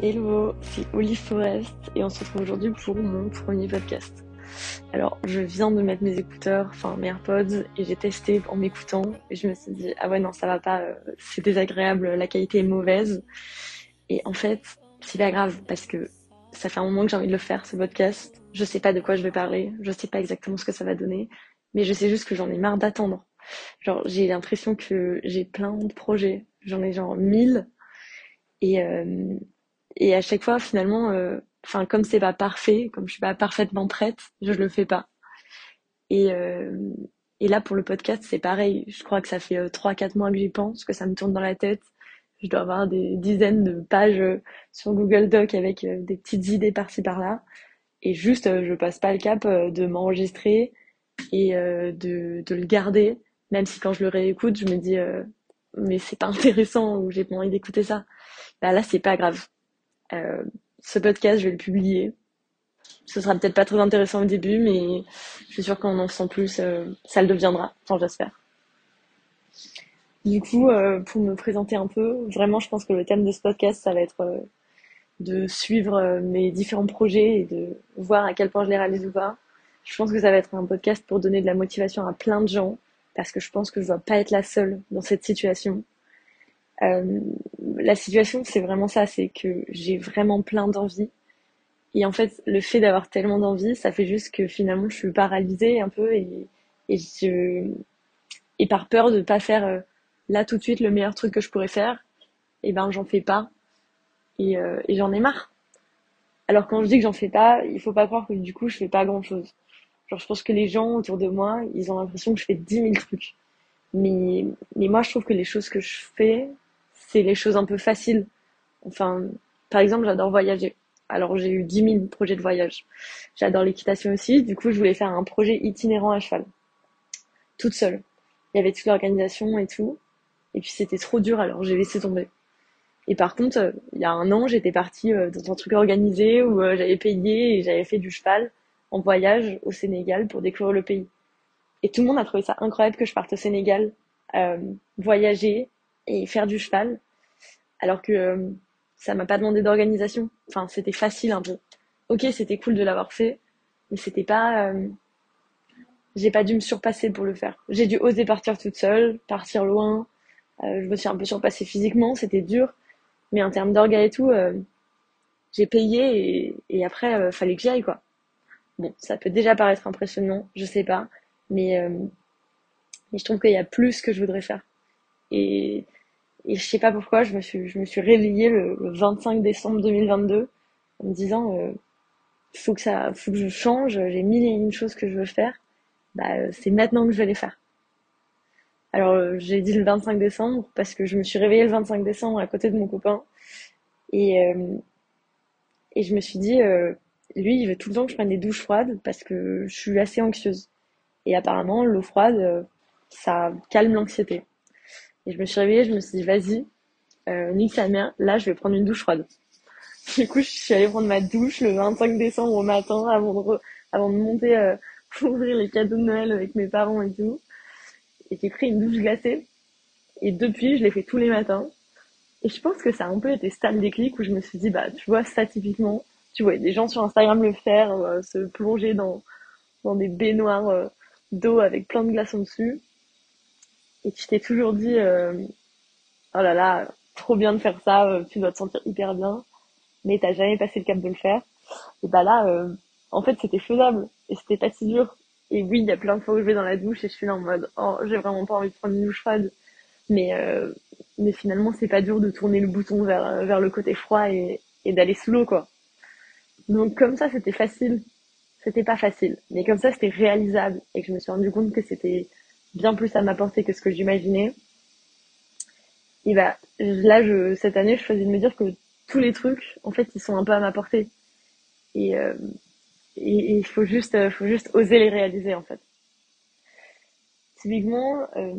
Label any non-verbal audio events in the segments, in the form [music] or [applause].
Hello, c'est Olive Forest et on se retrouve aujourd'hui pour mon premier podcast. Alors, je viens de mettre mes écouteurs, enfin mes AirPods, et j'ai testé en m'écoutant et je me suis dit ah ouais non ça va pas, euh, c'est désagréable, la qualité est mauvaise. Et en fait, c'est pas grave parce que ça fait un moment que j'ai envie de le faire ce podcast. Je sais pas de quoi je vais parler, je sais pas exactement ce que ça va donner, mais je sais juste que j'en ai marre d'attendre. Genre j'ai l'impression que j'ai plein de projets, j'en ai genre mille et euh, et à chaque fois, finalement, euh, enfin, comme c'est pas parfait, comme je suis pas parfaitement prête, je le fais pas. Et, euh, là, pour le podcast, c'est pareil. Je crois que ça fait euh, trois, quatre mois que j'y pense, que ça me tourne dans la tête. Je dois avoir des dizaines de pages sur Google Doc avec des petites idées par-ci par-là. Et juste, je passe pas le cap de m'enregistrer et de, de le garder, même si quand je le réécoute, je me dis mais c'est pas intéressant ou j'ai pas envie d'écouter ça. Bah là, c'est pas grave. Euh, ce podcast, je vais le publier. Ce sera peut-être pas très intéressant au début, mais je suis sûre qu'en en faisant plus, euh, ça le deviendra. Enfin, j'espère. Du coup, euh, pour me présenter un peu, vraiment, je pense que le thème de ce podcast, ça va être de suivre mes différents projets et de voir à quel point je les réalise ou pas. Je pense que ça va être un podcast pour donner de la motivation à plein de gens, parce que je pense que je dois pas être la seule dans cette situation. Euh, la situation, c'est vraiment ça, c'est que j'ai vraiment plein d'envie. Et en fait, le fait d'avoir tellement d'envie, ça fait juste que finalement, je suis paralysée un peu et, et par peur de pas faire euh, là tout de suite le meilleur truc que je pourrais faire, et eh ben j'en fais pas et, euh, et j'en ai marre. Alors quand je dis que j'en fais pas, il faut pas croire que du coup je fais pas grand chose. Genre je pense que les gens autour de moi, ils ont l'impression que je fais 10 000 trucs. Mais, mais moi je trouve que les choses que je fais, c'est les choses un peu faciles. Enfin, par exemple, j'adore voyager. Alors j'ai eu 10 000 projets de voyage. J'adore l'équitation aussi. Du coup, je voulais faire un projet itinérant à cheval. Toute seule. Il y avait toute l'organisation et tout. Et puis c'était trop dur, alors j'ai laissé tomber. Et par contre, euh, il y a un an, j'étais partie euh, dans un truc organisé où euh, j'avais payé et j'avais fait du cheval en voyage au Sénégal pour découvrir le pays. Et tout le monde a trouvé ça incroyable que je parte au Sénégal, voyager, et faire du cheval, alors que euh, ça m'a pas demandé d'organisation. Enfin, c'était facile un peu. Ok, c'était cool de l'avoir fait, mais c'était pas. Euh, j'ai pas dû me surpasser pour le faire. J'ai dû oser partir toute seule, partir loin. Euh, je me suis un peu surpassée physiquement, c'était dur, mais en termes d'orga et tout, j'ai payé et, et après fallait que j'y aille quoi. Bon, ça peut déjà paraître impressionnant, je sais pas, mais je trouve qu'il y a plus que je voudrais faire. Et je sais pas pourquoi, je me suis, je me suis réveillée le, 25 décembre 2022 en me disant, euh, faut que ça, faut que je change, j'ai mille et une choses que je veux faire. Bah, euh, c'est maintenant que je vais les faire. Alors, euh, j'ai dit le 25 décembre parce que je me suis réveillée le 25 décembre à côté de mon copain. Et, euh, et je me suis dit, lui, il veut tout le temps que je prenne des douches froides parce que je suis assez anxieuse. Et apparemment, l'eau froide, ça calme l'anxiété. Et je me suis réveillée, je me suis dit, vas-y, euh, nique sa mère, là, je vais prendre une douche froide. [laughs] Du coup, je suis allée prendre ma douche le 25 décembre au matin avant de, avant de monter euh, [laughs] pour ouvrir les cadeaux de Noël avec mes parents et tout. Et j'ai pris une douche glacée. Et depuis, je l'ai fait tous les matins. Et je pense que ça a un peu été ça le déclic où je me suis dit, bah, tu vois, ça typiquement, tu vois des gens sur Instagram le faire, euh, se plonger dans, dans des baignoires euh, d'eau avec plein de glaçons dessus et tu t'es toujours dit euh, oh là là trop bien de faire ça euh, tu dois te sentir hyper bien. Mais t'as jamais passé le cap de le faire. Et bah là euh, en fait c'était faisable. Et c'était pas si dur. Et oui il y a plein de fois où je vais dans la douche et je suis là en mode oh j'ai vraiment pas envie de prendre une douche froide. Mais mais finalement c'est pas dur de tourner le bouton vers vers le côté froid et, et d'aller sous l'eau quoi. Donc comme ça c'était facile. C'était pas facile. Mais comme ça c'était réalisable. Et que je me suis rendu compte que c'était bien plus à m'apporter que ce que j'imaginais. Et bah, là, cette année, je choisis de me dire que tous les trucs, en fait, ils sont un peu à m'apporter. Et, euh, et il faut juste, euh, faut juste oser les réaliser, en fait. Typiquement, euh,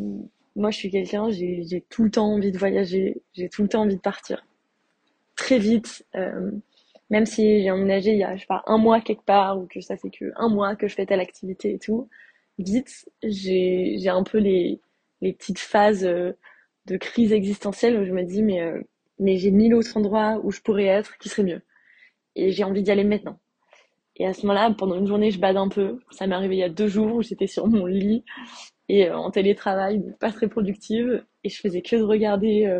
moi, je suis quelqu'un, j'ai, tout le temps envie de voyager, j'ai tout le temps envie de partir. Très vite, même si j'ai emménagé il y a, je sais pas, un mois quelque part, ou que ça fait que un mois que je fais telle activité et tout, vite, j'ai, un peu les, les petites phases euh, de crise existentielle où je me dis, mais euh, mais j'ai mille autres endroits où je pourrais être qui seraient mieux. Et j'ai envie d'y aller maintenant. Et à ce moment-là, pendant une journée, je bade un peu. Ça m'est arrivé il y a deux jours où j'étais sur mon lit et euh, en télétravail, pas très productive, et je faisais que de regarder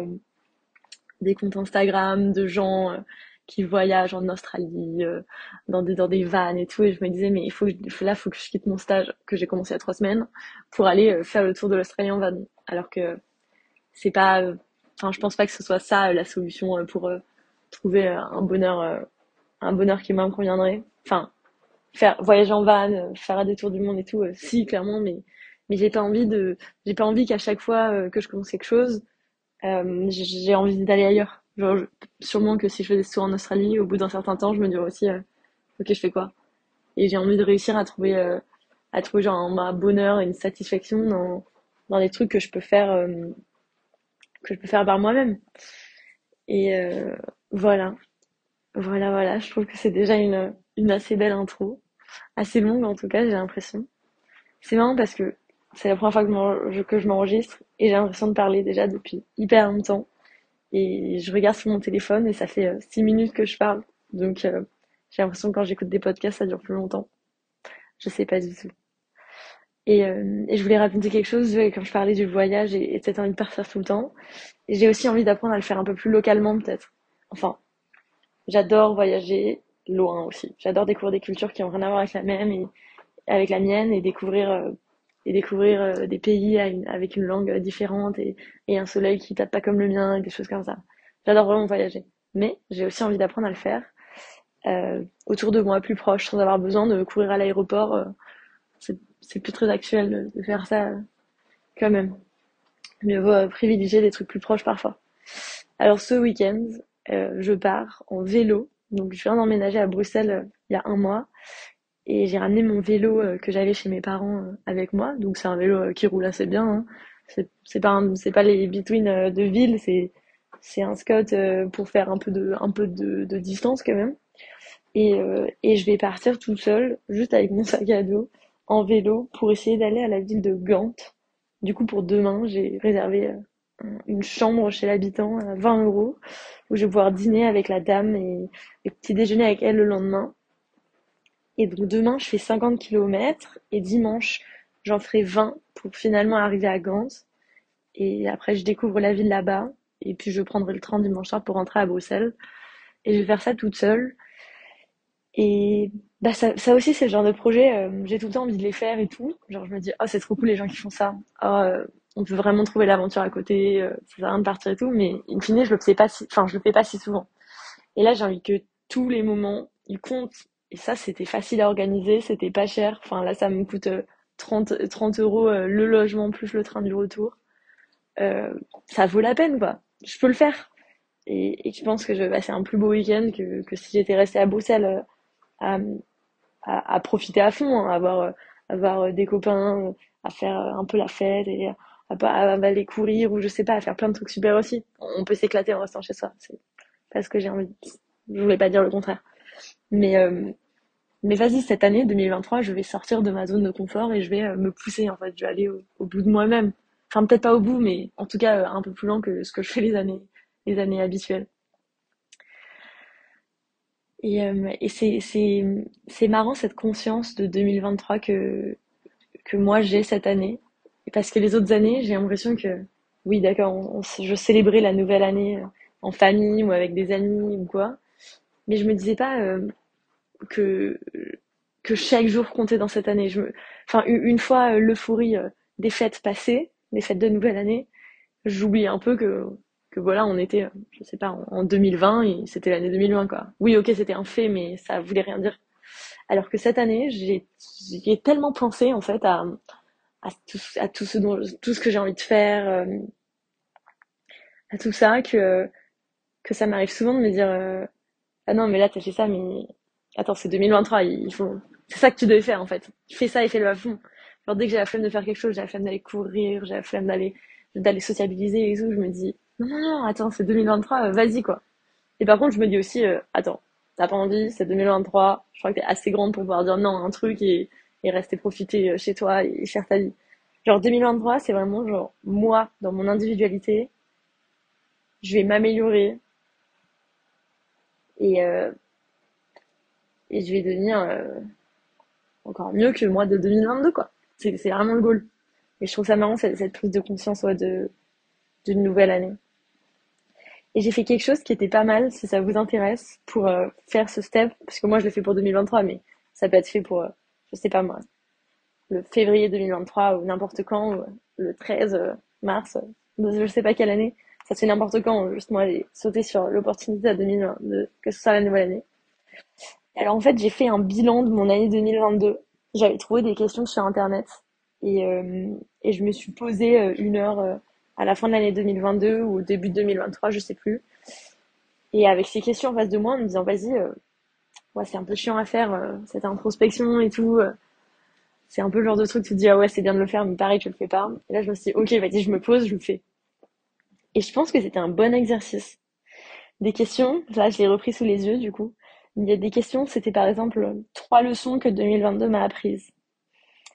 des comptes Instagram de gens qui voyagent en Australie, dans des dans des vannes et tout, et je me disais mais il faut, faut là, faut que je quitte mon stage que j'ai commencé il y a trois semaines pour aller faire le tour de l'Australie en van, alors que c'est pas, enfin je pense pas que ce soit ça la solution pour trouver un bonheur, un bonheur qui me conviendrait. Enfin faire voyager en van, faire des tours du monde et tout, si clairement, mais mais j'ai pas envie de j'ai pas envie qu'à chaque fois euh, que je commence quelque chose euh, j'ai envie d'aller ailleurs genre sûrement que si je faisais ce tour en Australie au bout d'un certain temps je me dirais aussi euh, ok je fais quoi? Et j'ai envie de réussir à trouver à trouver genre un, bonheur et une satisfaction dans dans des trucs que je peux faire que je peux faire par moi-même. Et voilà. Voilà voilà. Je trouve que c'est déjà une une assez belle intro. Assez longue en tout cas j'ai l'impression. C'est marrant parce que c'est la première fois que, je m'enregistre et j'ai l'impression de parler déjà depuis hyper longtemps. Et je regarde sur mon téléphone et ça fait 6 euh, minutes que je parle. Donc euh, j'ai l'impression que quand j'écoute des podcasts, ça dure plus longtemps. Je sais pas du tout. Et, euh, et je voulais raconter quelque chose, quand je parlais du voyage et, et cette envie de partir tout le temps. J'ai aussi envie d'apprendre à le faire un peu plus localement peut-être. Enfin, j'adore voyager loin aussi. J'adore découvrir des cultures qui ont rien à voir avec la même et avec la mienne et découvrir et découvrir euh, des pays avec une langue différente et, un soleil qui tape pas comme le mien et des choses comme ça. J'adore vraiment voyager. Mais j'ai aussi envie d'apprendre à le faire euh, autour de moi, plus proche, sans avoir besoin de courir à l'aéroport. Euh, c'est plus très actuel de, faire ça euh, quand même. Mieux vaut privilégier des trucs plus proches parfois. Alors ce week-end, je pars en vélo. Donc je viens d'emménager à Bruxelles il y a un mois et j'ai ramené mon vélo euh, que j'avais chez mes parents euh, avec moi. Donc c'est un vélo euh, qui roule assez bien. Hein. C'est pas c'est pas les between de ville, c'est c'est un Scott pour faire un peu de un peu de, de distance quand même. Et et je vais partir tout seul, juste avec mon sac à dos, en vélo pour essayer d'aller à la ville de Gand. Du coup pour demain, j'ai réservé une chambre chez l'habitant à 20 euros où je vais pouvoir dîner avec la dame et, et petit déjeuner avec elle le lendemain. Et donc demain, je fais 50 km et dimanche, j'en ferai 20 pour finalement arriver à Gand. Et après, je découvre la ville là-bas. Et puis, je prendrai le train dimanche soir pour rentrer à Bruxelles. Et je vais faire ça toute seule. Et bah ça, ça aussi, c'est le genre de projet, euh, j'ai tout le temps envie de les faire et tout. Genre, je me dis, oh, c'est trop cool les gens qui font ça. Oh, euh, on peut vraiment trouver l'aventure à côté, euh, ça sert à rien de partir et tout. Mais in fine, je le fais pas si, je le fais pas si souvent. Et là, j'ai envie que tous les moments, ils comptent et ça, c'était facile à organiser, c'était pas cher. Enfin, là, ça me coûte 30, euh, 30 euros euh, le logement plus le train du retour. Euh, ça vaut la peine, quoi. Je peux le faire. Et, je pense que je vais passer un plus beau week-end que, si j'étais restée à Bruxelles à, profiter à fond, hein, à avoir, des copains, à faire un peu la fête et à, à, aller courir ou je sais pas, à faire plein de trucs super aussi. On peut s'éclater en restant chez soi. C'est parce que j'ai envie. Je voulais pas dire le contraire. Mais, euh, mais vas-y, cette année 2023, je vais sortir de ma zone de confort et je vais euh, me pousser, en fait. Je vais aller au, bout de moi-même. Enfin, peut-être pas au bout, mais en tout cas, euh, un peu plus lent que ce que je fais les années, les années habituelles. Et, et c'est marrant cette conscience de 2023 que, que moi j'ai cette année. Parce que les autres années, j'ai l'impression que, oui, d'accord, je célébrais la nouvelle année en famille ou avec des amis ou quoi mais je me disais pas euh, que que chaque jour comptait dans cette année. Je me... Enfin, une fois euh, l'euphorie euh, des fêtes passées, des fêtes de nouvelle année, j'oublie un peu que que voilà, on était, je sais pas, en 2020 et c'était l'année 2020 quoi. Oui, ok, c'était un fait, mais ça voulait rien dire. Alors que cette année, j'ai tellement pensé en fait à à tout, à tout ce dont tout ce que j'ai envie de faire, à tout ça que que ça m'arrive souvent de me dire ah non, mais là, t'as fait ça, mais attends, c'est 2023, il faut, c'est ça que tu devais faire, en fait. Fais ça et fais-le à fond. Genre, dès que j'ai la flemme de faire quelque chose, j'ai la flemme d'aller courir, j'ai la flemme d'aller, d'aller sociabiliser et tout, je me dis, non, non, non, attends, c'est 2023, vas-y, quoi. Et par contre, je me dis aussi, euh, attends, t'as pas envie, c'est 2023, je crois que t'es assez grande pour pouvoir dire non à un truc et, et rester profiter euh, chez toi et faire ta vie. Genre 2023, c'est vraiment genre moi, dans mon individualité, je vais m'améliorer Et, euh, et je vais devenir euh, encore mieux que le mois de 2022, quoi. C'est, vraiment le goal. Et je trouve ça marrant, cette, cette prise de conscience de, d'une nouvelle année. Et j'ai fait quelque chose qui était pas mal, si ça vous intéresse, pour euh, faire ce step, parce que moi je l'ai fait pour 2023, mais ça peut être fait pour, je sais pas moi, le février 2023 ou n'importe quand, ou le 13 mars, je sais pas quelle année, ça fait n'importe quand, juste moi j'ai sauté sur l'opportunité à 2022, que ce soit la nouvelle année. Alors en fait j'ai fait un bilan de mon année 2022, j'avais trouvé des questions sur internet, et, euh, et je me suis posé euh, une heure euh, à la fin de l'année 2022 ou au début de 2023, je sais plus. Et avec ces questions en face de moi, en me disant, vas-y, ouais, c'est un peu chiant à faire, cette introspection et tout. c'est un peu le genre de truc, tu te dis, ah ouais, c'est bien de le faire, mais pareil, je le fais pas. Et là, je me suis dit, ok, vas-y, je me pose, je le fais. Et je pense que c'était un bon exercice. Des questions, là, je l'ai repris sous les yeux, du coup. Il y a des questions, c'était par exemple trois leçons que 2022 m'a apprises.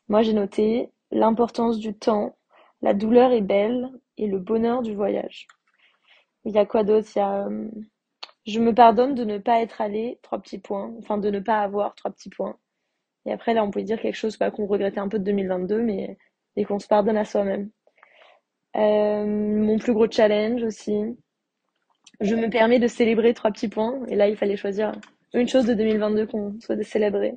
Moi, j'ai noté l'importance du temps, la douleur est belle et le bonheur du voyage. Il y a quoi d'autre? Il y a euh, je me pardonne de ne pas être allé, trois petits points, enfin de ne pas avoir trois petits points. Et après là, on peut dire quelque chose pas qu'on regrettait un peu de 2022, mais et qu'on se pardonne à soi-même. Euh, mon plus gros challenge aussi. Je me permets de célébrer trois petits points. Et là, il fallait choisir une chose de 2022 qu'on soit de célébrer.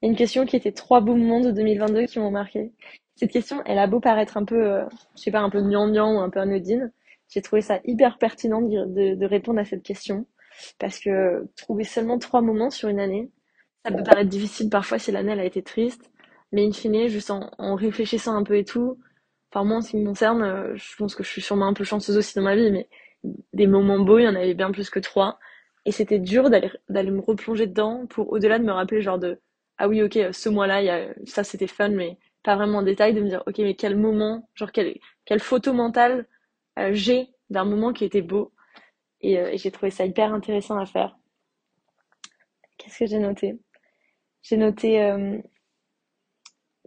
Il y a une question qui était trois beaux moments de 2022 qui m'ont marqué. Cette question, elle a beau paraître un peu, euh, je sais pas, un peu gnangnan ou un peu anodine. J'ai trouvé ça hyper pertinent de, répondre à cette question. Parce que trouver seulement trois moments sur une année, ça peut paraître difficile parfois si l'année a été triste. Mais in fine, juste en réfléchissant un peu et tout, enfin moi en ce qui me concerne, euh, je pense que je suis sûrement un peu chanceuse aussi dans ma vie, mais des moments beaux, il y en avait bien plus que trois. Et c'était dur d'aller d'aller me replonger dedans pour au-delà de me rappeler genre de ah oui, ok, ce mois-là, y a, ça c'était fun, mais pas vraiment en détail, de me dire, ok, mais quel moment, genre quelle, quelle photo mentale euh, j'ai d'un moment qui était beau. Et, euh, et j'ai trouvé ça hyper intéressant à faire. Qu'est-ce que j'ai noté? J'ai noté,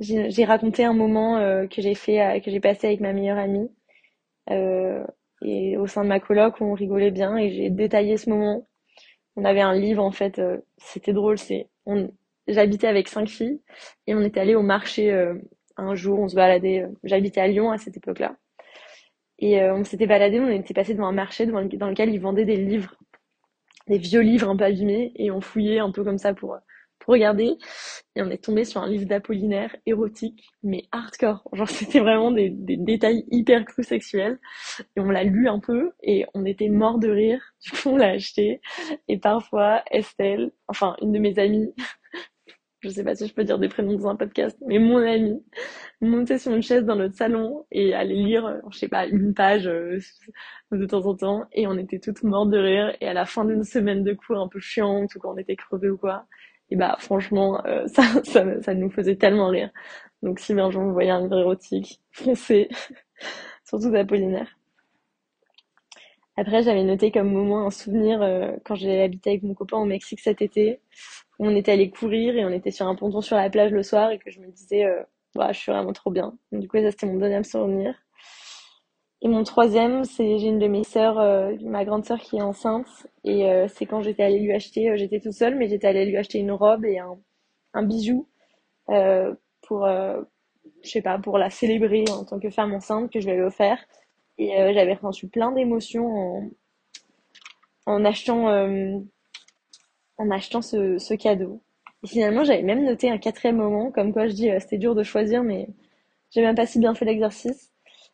j'ai raconté un moment que j'ai fait, que j'ai passé avec ma meilleure amie. et au sein de ma coloc, on rigolait bien et j'ai détaillé ce moment. On avait un livre en fait, c'était drôle, c'est j'habitais avec cinq filles et on était allé au marché euh, un jour, on se baladait. Euh, j'habitais à Lyon à cette époque-là. Et euh, on s'était baladé, on était passé devant un marché dans, lequel ils vendaient des livres, des vieux livres un peu abîmés, et on fouillait un peu comme ça pour, pour regarder. Et on est tombé sur un livre d'Apollinaire érotique, mais hardcore. Genre [laughs] c'était vraiment des, détails hyper crus sexuels. Et on l'a lu un peu et on était mort de rire. [laughs] Du coup on l'a acheté. Et parfois Estelle, enfin une de mes amies, [laughs] je sais pas si je peux dire des prénoms dans un podcast, mais mon ami montait sur une chaise dans notre salon et allait lire, euh, je sais pas, une page euh, de temps en temps et on était toutes mortes de rire et à la fin d'une semaine de cours un peu chiante ou quand on était crevés ou quoi, et bah franchement euh, [laughs] ça, ça, nous faisait tellement rire. Donc si un jour vous voyez un livre érotique, [laughs] foncez, [laughs] surtout d'Apollinaire. Après, j'avais noté comme moment un souvenir quand j'ai habité avec mon copain au Mexique cet été on était allé courir et on était sur un ponton sur la plage le soir et que je me disais, euh, bah, je suis vraiment trop bien. du coup, ça c'était mon deuxième souvenir. Et mon troisième, c'est j'ai une de mes sœurs, euh, ma grande sœur qui est enceinte et euh, c'est quand j'étais allée lui acheter, j'étais toute seule, mais j'étais allée lui acheter une robe et un, un bijou pour, je sais pas, pour la célébrer en tant que femme enceinte que je lui avais offert. Et j'avais reçu plein d'émotions en, en achetant en achetant ce, ce cadeau. Et finalement, j'avais même noté un quatrième moment, comme quoi je dis, euh, c'était dur de choisir, mais j'ai même pas si bien fait l'exercice.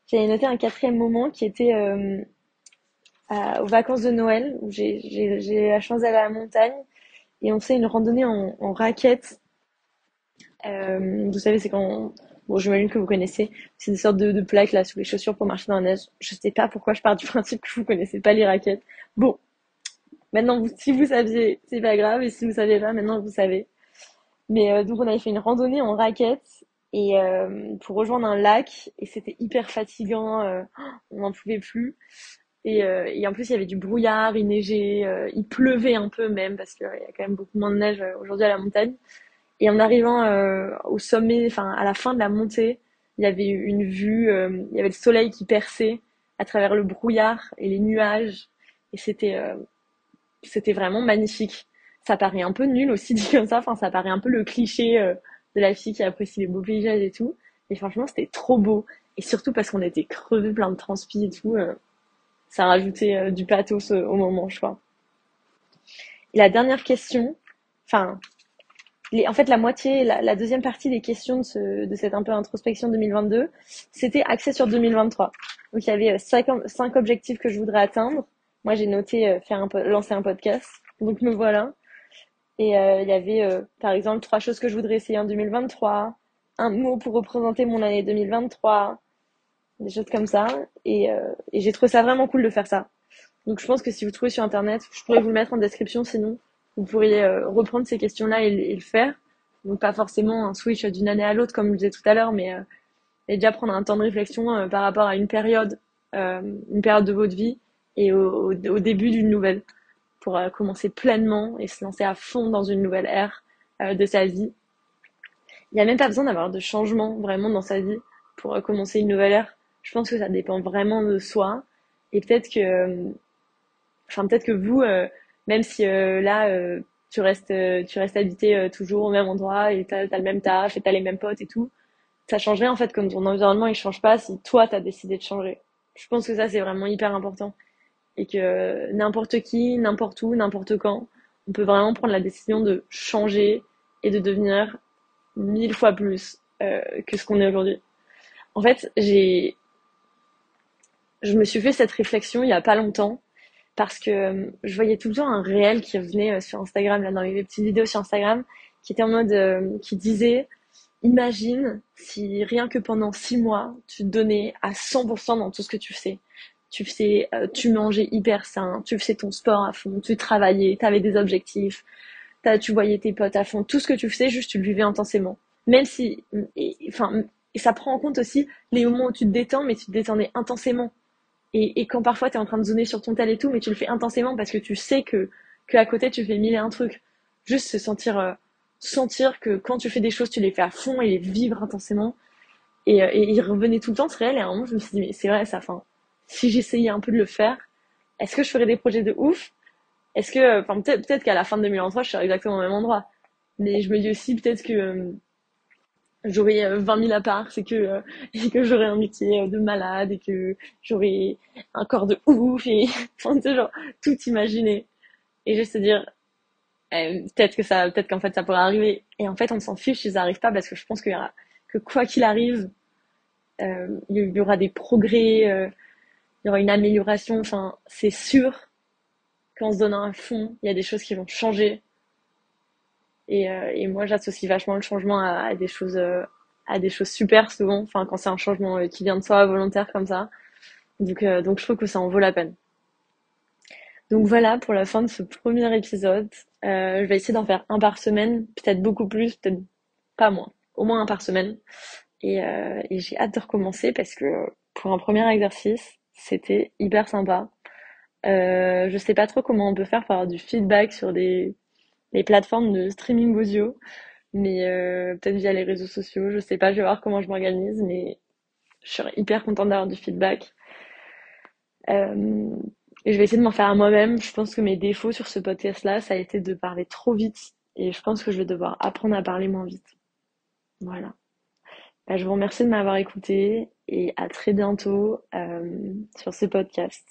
J'avais noté un quatrième moment qui était euh, aux vacances de Noël, où j'ai la chance d'aller à la montagne, et on fait une randonnée en, en raquettes. Euh, vous savez, c'est quand... Bon, j'imagine que vous connaissez. C'est des sortes de, plaques là sous les chaussures pour marcher dans la neige. Je sais pas pourquoi je pars du [laughs] principe que vous connaissez pas les raquettes. Bon, Maintenant, si vous saviez, c'est pas grave. Et si vous saviez pas, maintenant vous savez. Mais euh, donc on avait fait une randonnée en raquette et euh, pour rejoindre un lac et c'était hyper fatigant. Euh, on n'en pouvait plus. Et, et, en plus il y avait du brouillard, il neigeait, il pleuvait un peu même parce qu'il y a quand même beaucoup moins de neige aujourd'hui à la montagne. Et en arrivant au sommet, enfin à la fin de la montée, il y avait une vue, il y avait le soleil qui perçait à travers le brouillard et les nuages. Et c'était c'était vraiment magnifique. Ça paraît un peu nul aussi [laughs] dit comme ça, enfin ça paraît un peu le cliché euh, de la fille qui apprécie les beaux paysages et tout. Et franchement, c'était trop beau. Et surtout parce qu'on était crevés, plein de transpi et tout. Euh, ça rajoutait euh, du pathos au moment, je crois. Et la dernière question, enfin, en fait, la moitié, la, deuxième partie des questions de, de cette un peu introspection 2022, c'était axé sur 2023. Donc, il y avait euh, cinq, cinq objectifs que je voudrais atteindre. Moi, j'ai noté euh, faire un, lancer un podcast. Donc, me voilà. Et euh, il y avait, par exemple, trois choses que je voudrais essayer en 2023, un mot pour représenter mon année 2023, des choses comme ça. Et, et j'ai trouvé ça vraiment cool de faire ça. Donc, je pense que si vous trouvez sur Internet, je pourrais vous le mettre en description sinon vous pourriez euh, reprendre ces questions-là et, le faire. Donc pas forcément un switch d'une année à l'autre comme je disais tout à l'heure, mais euh, déjà prendre un temps de réflexion euh, par rapport à une période, une période de votre vie et au, début d'une nouvelle pour commencer pleinement et se lancer à fond dans une nouvelle ère de sa vie. Il n'y a même pas besoin d'avoir de changement vraiment dans sa vie pour commencer une nouvelle ère. Je pense que ça dépend vraiment de soi et peut-être que, enfin peut-être que vous, même si euh, là euh, tu restes euh, tu restes habité toujours au même endroit et t'as as le même taf et t'as les mêmes potes et tout ça changerait en fait comme ton environnement il change pas si toi t'as décidé de changer je pense que ça c'est vraiment hyper important et que n'importe qui n'importe où n'importe quand on peut vraiment prendre la décision de changer et de devenir mille fois plus que ce qu'on est aujourd'hui en fait j'ai je me suis fait cette réflexion il y a pas longtemps parce que euh, je voyais tout le temps un réel qui revenait euh, sur Instagram, là, dans mes petites vidéos sur Instagram, qui était en mode, euh, qui disait, imagine si rien que pendant six mois, tu te donnais à 100% dans tout ce que tu fais. Tu faisais, tu mangeais hyper sain, tu faisais ton sport à fond, tu travaillais, tu avais des objectifs, tu voyais tes potes à fond, tout ce que tu faisais, juste tu le vivais intensément. Même si, enfin, et ça prend en compte aussi les moments où tu te détends, mais tu te détendais intensément. Et, et quand parfois tu es en train de zoner sur ton tel et tout, mais tu le fais intensément parce que tu sais que, que à côté tu fais mille et un trucs. Juste se sentir, euh, sentir que quand tu fais des choses, tu les fais à fond et les vivre intensément. Et, euh, et il revenait tout le temps, c'est réel. Et à un moment, je me suis dit, mais c'est vrai, ça, fin, si j'essayais un peu de le faire, est-ce que je ferais des projets de ouf? Est-ce que, peut-être peut qu'à la fin de 2023, je serais exactement au même endroit. Mais je me dis aussi peut-être que euh, j'aurais 20 euh, 000 apparts et que, euh, que j'aurais un métier de malade et que j'aurais un corps de ouf et [laughs] enfin, genre, tout imaginer. Et juste se dire, peut-être que ça, peut-être qu'en fait ça pourrait arriver. Et en fait, on s'en fiche si ça arrive pas parce que je pense que quoi qu'il arrive, il y aura des progrès, il y aura une amélioration. Enfin, c'est sûr qu'en se donnant un fond, il y a des choses qui vont changer et, euh, et moi, j'associe vachement le changement à, des choses, euh, à des choses super souvent. Enfin, quand c'est un changement euh, qui vient de soi, volontaire comme ça. Donc, donc je trouve que ça en vaut la peine. Donc voilà pour la fin de ce premier épisode. Euh, je vais essayer d'en faire un par semaine, peut-être beaucoup plus, peut-être pas moins, au moins un par semaine. Et, euh, et j'ai hâte de recommencer parce que pour un premier exercice, c'était hyper sympa. Euh, je sais pas trop comment on peut faire pour avoir du feedback sur des les plateformes de streaming audio, mais euh, peut-être via les réseaux sociaux, je sais pas, je vais voir comment je m'organise, mais je serais hyper contente d'avoir du feedback. Euh, et je vais essayer de m'en faire à moi-même. Je pense que mes défauts sur ce podcast-là, ça a été de parler trop vite, et je pense que je vais devoir apprendre à parler moins vite. Voilà. Bah, je vous remercie de m'avoir écouté et à très bientôt euh, sur ce podcast.